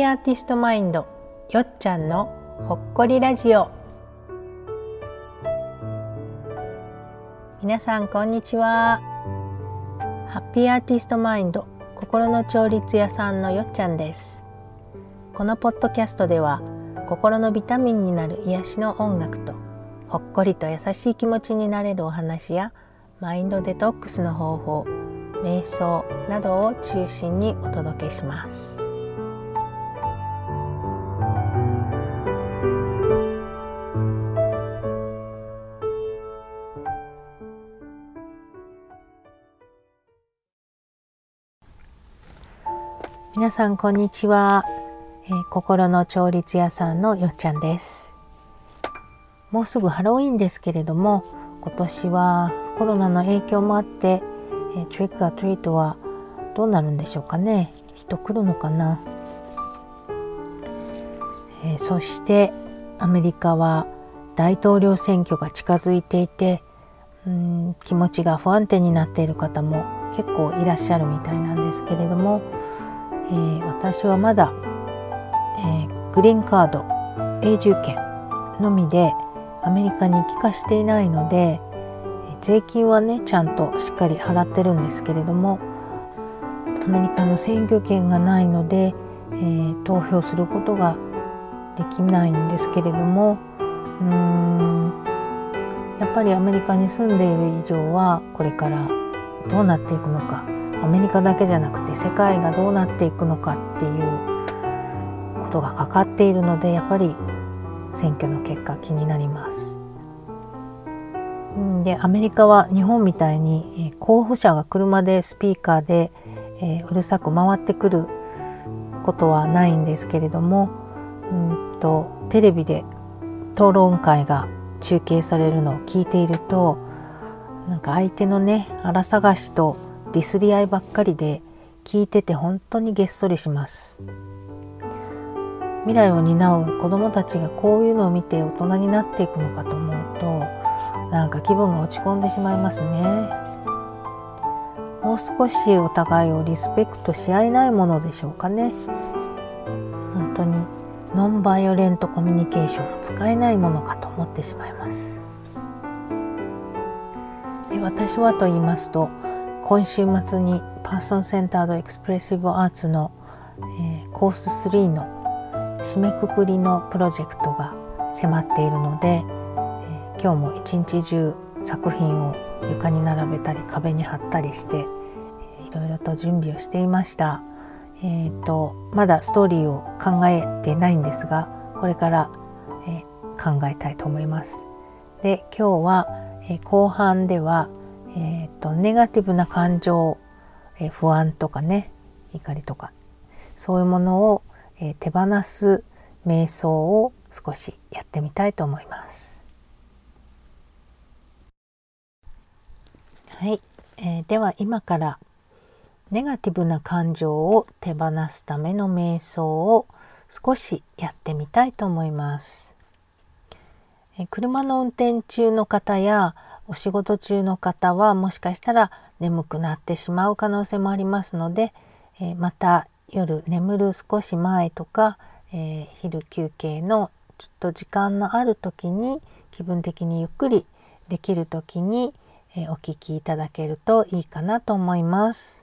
ーアーティストマインドよっちゃんのほっこりラジオ。皆さんこんにちは。ハッピーアーティストマインド心の調律屋さんのよっちゃんです。このポッドキャストでは心のビタミンになる癒しの音楽とほっこりと優しい気持ちになれるお話やマインドデトックスの方法瞑想などを中心にお届けします。皆さんこんにちは、えー、心の調律屋さんのよっちゃんです。もうすぐハロウィンですけれども今年はコロナの影響もあって、えー、トリックアトリートはどうなるんでしょうかね。人来るのかな、えー、そしてアメリカは大統領選挙が近づいていてうん気持ちが不安定になっている方も結構いらっしゃるみたいなんですけれどもえー、私はまだ、えー、グリーンカード永住権のみでアメリカに帰化していないので税金はねちゃんとしっかり払ってるんですけれどもアメリカの選挙権がないので、えー、投票することができないんですけれどもうーんやっぱりアメリカに住んでいる以上はこれからどうなっていくのかアメリカだけじゃなくて世界がどうなっていくのかっていうことがかかっているのでやっぱり選挙の結果気になります。でアメリカは日本みたいに候補者が車でスピーカーで、え、うるさく回ってくることはないんですけれどもうんとテレビで討論会が中継されるのを聞いているとなんか相手のね荒探しとディスり合いばっかりで聞いてて本当にげっそりします。未来を担う子どもたちがこういうのを見て大人になっていくのかと思うとなんか気分が落ち込んでしまいますね。もう少しお互いをリスペクトし合えないものでしょうかね。本当にノンバイオレントコミュニケーションを使えないものかと思ってしまいます。で私はと言いますと今週末にパーソンセンタードエクスプレッシブアーツの、えー、コース3の締めくくりのプロジェクトが迫っているので、えー、今日も一日中作品を床に並べたり壁に貼ったりして、えー、いろいろと準備をしていました。えーと、まだストーリーを考えてないんですがこれから、えー、考えたいと思います。で今日は、えー、後半では「えーと、ネガティブな感情、えー、不安とかね怒りとかそういうものを、えー、手放す瞑想を少しやってみたいと思います。はい、えー、では今からネガティブな感情を手放すための瞑想を少しやってみたいと思います。え車の運転中の方やお仕事中の方はもしかしたら眠くなってしまう可能性もありますので、え、また夜眠る少し前とか、えー、昼休憩のちょっと時間のある時に気分的にゆっくりできる時に、えー、お聞きいただけるといいかなと思います。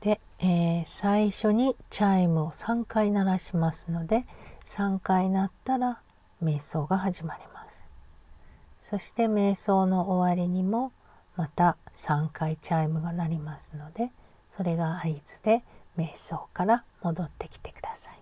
で、えー、最初にチャイムを3回鳴らしますので3回鳴ったら瞑想が始まります。そして瞑想の終わりにもまた3回チャイムが鳴りますのでそれが合図で瞑想から戻ってきてください。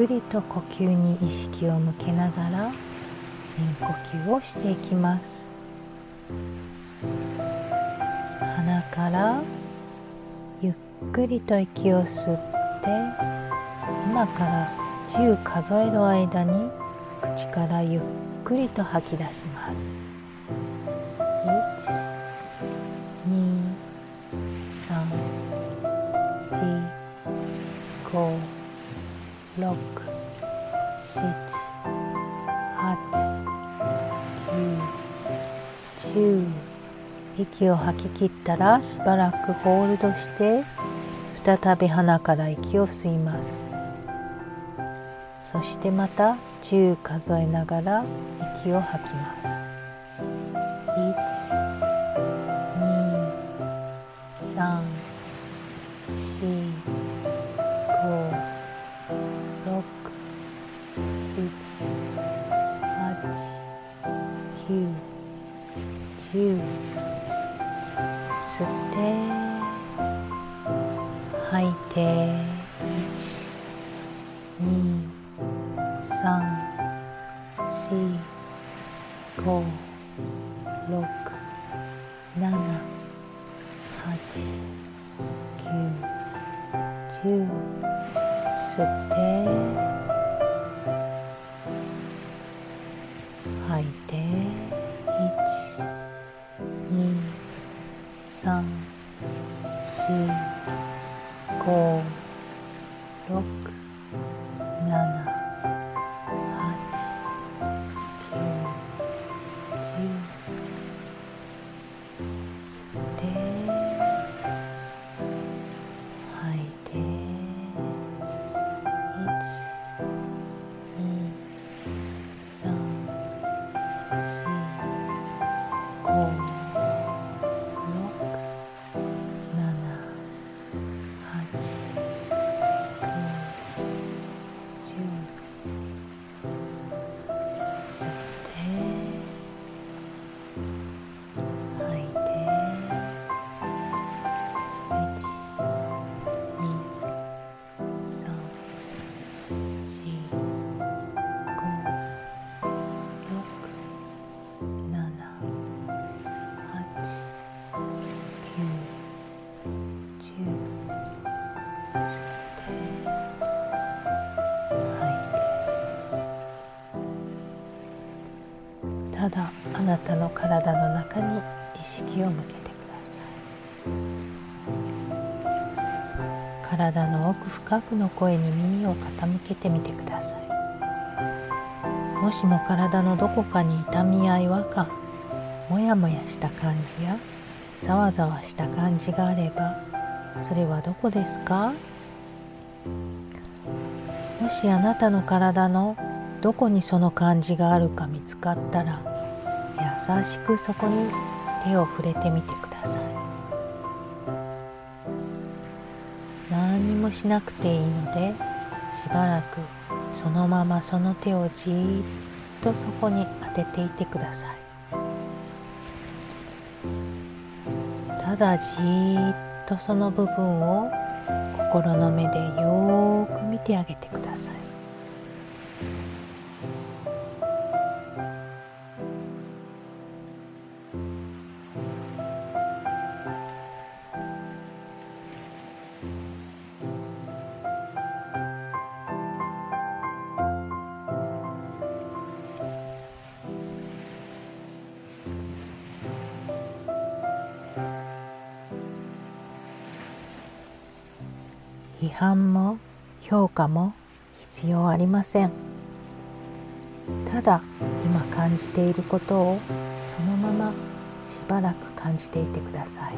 くりと呼吸に意識を向けながら深呼吸をしていきます。鼻からゆっくりと息を吸って今から10数える間に口からゆっくりと吐き出します。息を吐き切ったらしばらくホールドして再び鼻から息を吸います。そしてまた10数えながら息を吐きます。1 2 3 Rock. なたの体の中に意識を向けてください体の奥深くの声に耳を傾けてみてください。もしも体のどこかに痛みや違和感もやもやした感じやざわざわした感じがあればそれはどこですか？もしあなたの体のどこにその感じがあるか見つかったら優しくそこに手を触れてみてください。何にもしなくていいのでしばらくそのままその手をじーっとそこに当てていてください。ただじーっとその部分を心の目でよーく見てあげてください。批判も評価も必要ありません。ただ今感じていることをそのまましばらく感じていてください。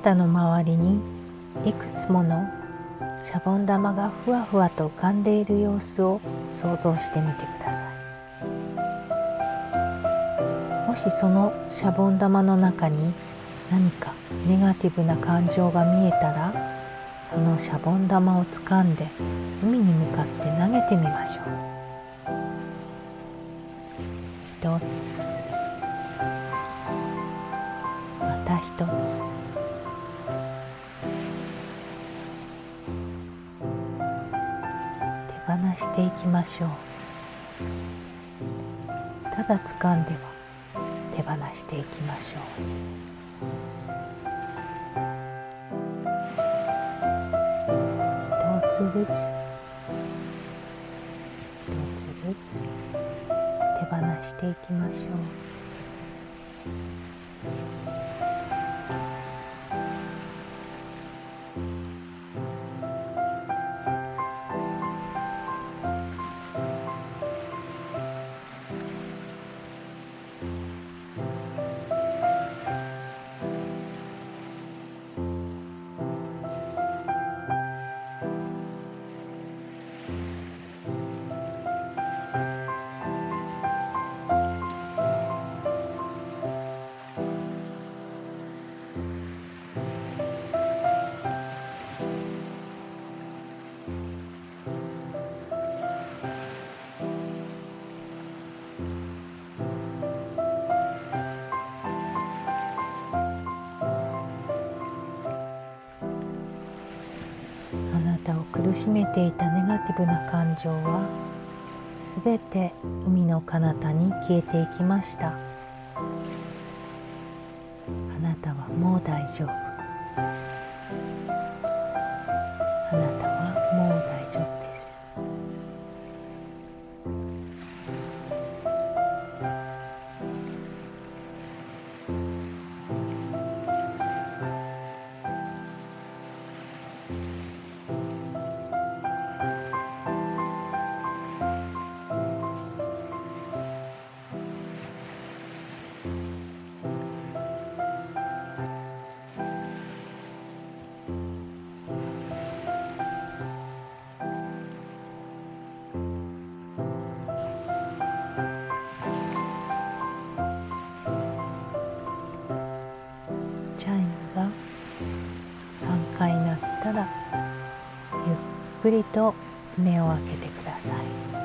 たの周りにいくつものシャボン玉がふわふわと浮かんでいる様子を想像してみてください。もしそのシャボン玉の中に何かネガティブな感情が見えたらそのシャボン玉を掴んで海に向かって投げてみましょう。一つ。また一つ。ていきましょう。ただ掴んでは手放していきましょう。一つずつ一つずつ手放していきましょう。苦しめていたネガティブな感情はすべて海の彼方に消えていきました。あなたはもう大丈夫。くりと目を開けてください。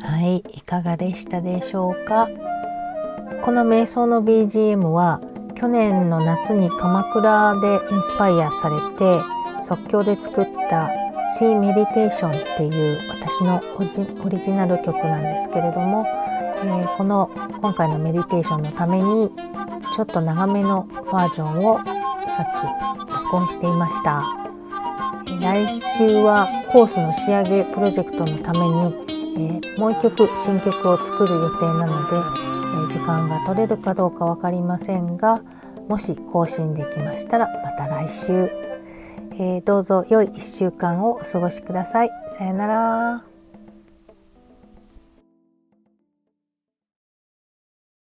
はいいかがでしたでしょうか？この瞑想の BGM は去年の夏に鎌倉でインスパイアされて即興で作った「Sea Meditation」っていう私のオリジナル曲なんですけれども、えー、この今回のメディテーションのためにちょっと長めのバージョンをさっき録音していました。来週はコースの仕上げプロジェクトのために、もう一曲新曲を作る予定なので、え、時間が取れるかどうか分かりませんがもし更新できましたらまた来週、えー、どうぞ良い1週間をお過ごしください。さよなら。